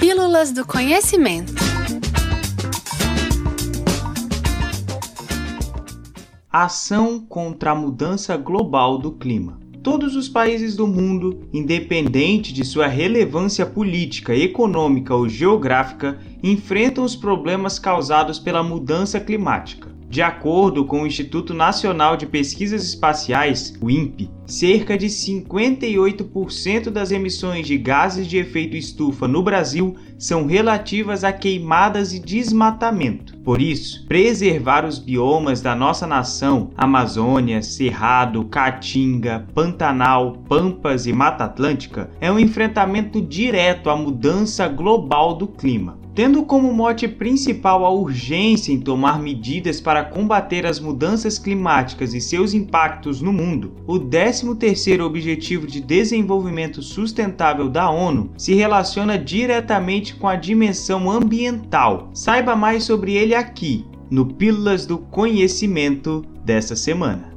Pílulas do Conhecimento. Ação contra a mudança global do clima. Todos os países do mundo, independente de sua relevância política, econômica ou geográfica, enfrentam os problemas causados pela mudança climática. De acordo com o Instituto Nacional de Pesquisas Espaciais, o INPE, cerca de 58% das emissões de gases de efeito estufa no Brasil são relativas a queimadas e desmatamento. Por isso, preservar os biomas da nossa nação, Amazônia, Cerrado, Caatinga, Pantanal, Pampas e Mata Atlântica, é um enfrentamento direto à mudança global do clima. Tendo como mote principal a urgência em tomar medidas para combater as mudanças climáticas e seus impactos no mundo, o 13º Objetivo de Desenvolvimento Sustentável da ONU se relaciona diretamente com a dimensão ambiental. Saiba mais sobre ele aqui, no Pílulas do Conhecimento dessa semana.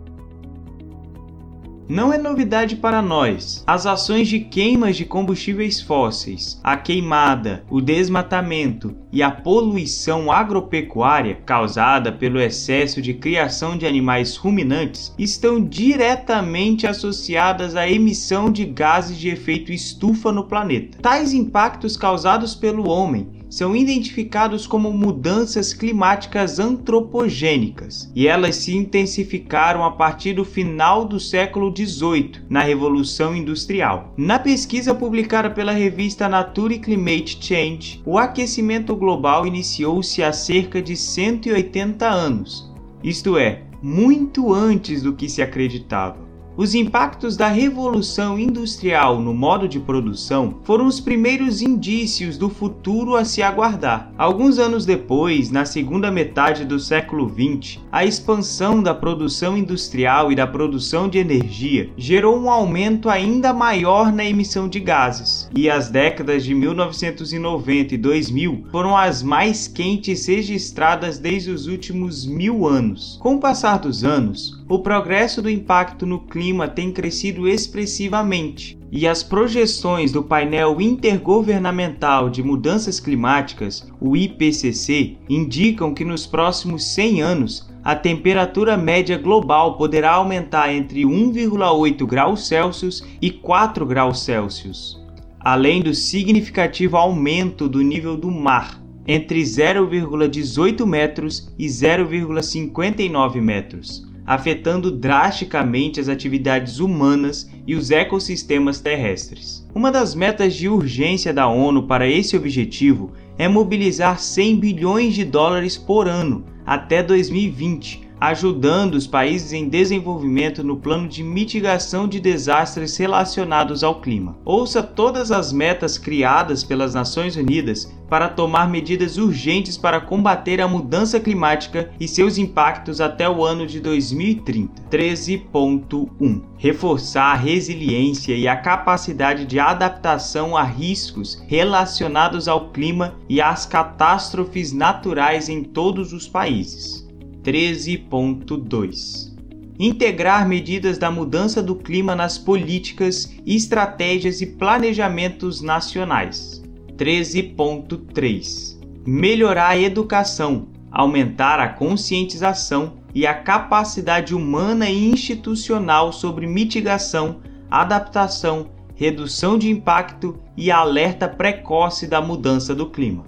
Não é novidade para nós. As ações de queimas de combustíveis fósseis, a queimada, o desmatamento e a poluição agropecuária causada pelo excesso de criação de animais ruminantes estão diretamente associadas à emissão de gases de efeito estufa no planeta. Tais impactos causados pelo homem são identificados como mudanças climáticas antropogênicas e elas se intensificaram a partir do final do século XVIII, na Revolução Industrial. Na pesquisa publicada pela revista Nature Climate Change, o aquecimento global iniciou-se há cerca de 180 anos, isto é, muito antes do que se acreditava. Os impactos da revolução industrial no modo de produção foram os primeiros indícios do futuro a se aguardar. Alguns anos depois, na segunda metade do século XX, a expansão da produção industrial e da produção de energia gerou um aumento ainda maior na emissão de gases, e as décadas de 1990 e 2000 foram as mais quentes registradas desde os últimos mil anos. Com o passar dos anos, o progresso do impacto no clima tem crescido expressivamente e as projeções do painel intergovernamental de mudanças climáticas, o IPCC, indicam que nos próximos 100 anos a temperatura média global poderá aumentar entre 1,8 graus Celsius e 4 graus Celsius, além do significativo aumento do nível do mar entre 0,18 metros e 0,59 metros afetando drasticamente as atividades humanas e os ecossistemas terrestres. Uma das metas de urgência da ONU para esse objetivo é mobilizar 100 bilhões de dólares por ano até 2020 ajudando os países em desenvolvimento no plano de mitigação de desastres relacionados ao clima. Ouça todas as metas criadas pelas Nações Unidas para tomar medidas urgentes para combater a mudança climática e seus impactos até o ano de 2030. 13.1 Reforçar a resiliência e a capacidade de adaptação a riscos relacionados ao clima e às catástrofes naturais em todos os países. 13.2 Integrar medidas da mudança do clima nas políticas, estratégias e planejamentos nacionais. 13.3 Melhorar a educação, aumentar a conscientização e a capacidade humana e institucional sobre mitigação, adaptação, redução de impacto e alerta precoce da mudança do clima.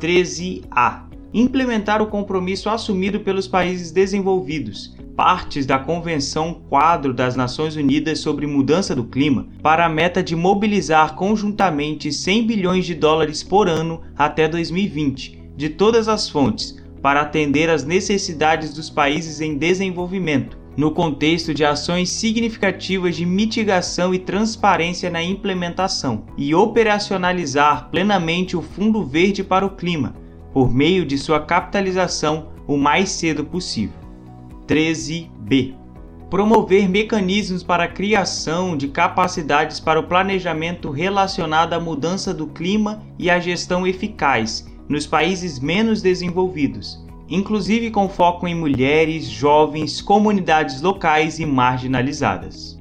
13A implementar o compromisso assumido pelos países desenvolvidos, partes da Convenção Quadro das Nações Unidas sobre Mudança do Clima, para a meta de mobilizar conjuntamente 100 bilhões de dólares por ano até 2020, de todas as fontes, para atender às necessidades dos países em desenvolvimento, no contexto de ações significativas de mitigação e transparência na implementação, e operacionalizar plenamente o Fundo Verde para o Clima por meio de sua capitalização o mais cedo possível. 13b. Promover mecanismos para a criação de capacidades para o planejamento relacionado à mudança do clima e à gestão eficaz nos países menos desenvolvidos, inclusive com foco em mulheres, jovens, comunidades locais e marginalizadas.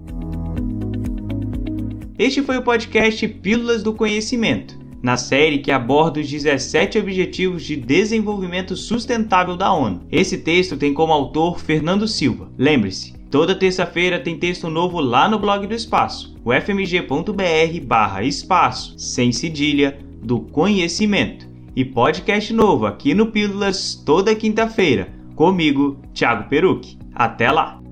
Este foi o podcast Pílulas do Conhecimento na série que aborda os 17 Objetivos de Desenvolvimento Sustentável da ONU. Esse texto tem como autor Fernando Silva. Lembre-se, toda terça-feira tem texto novo lá no blog do Espaço, o fmg.br/espaço, sem cedilha, do conhecimento. E podcast novo aqui no Pílulas toda quinta-feira, comigo, Thiago Peruque. Até lá!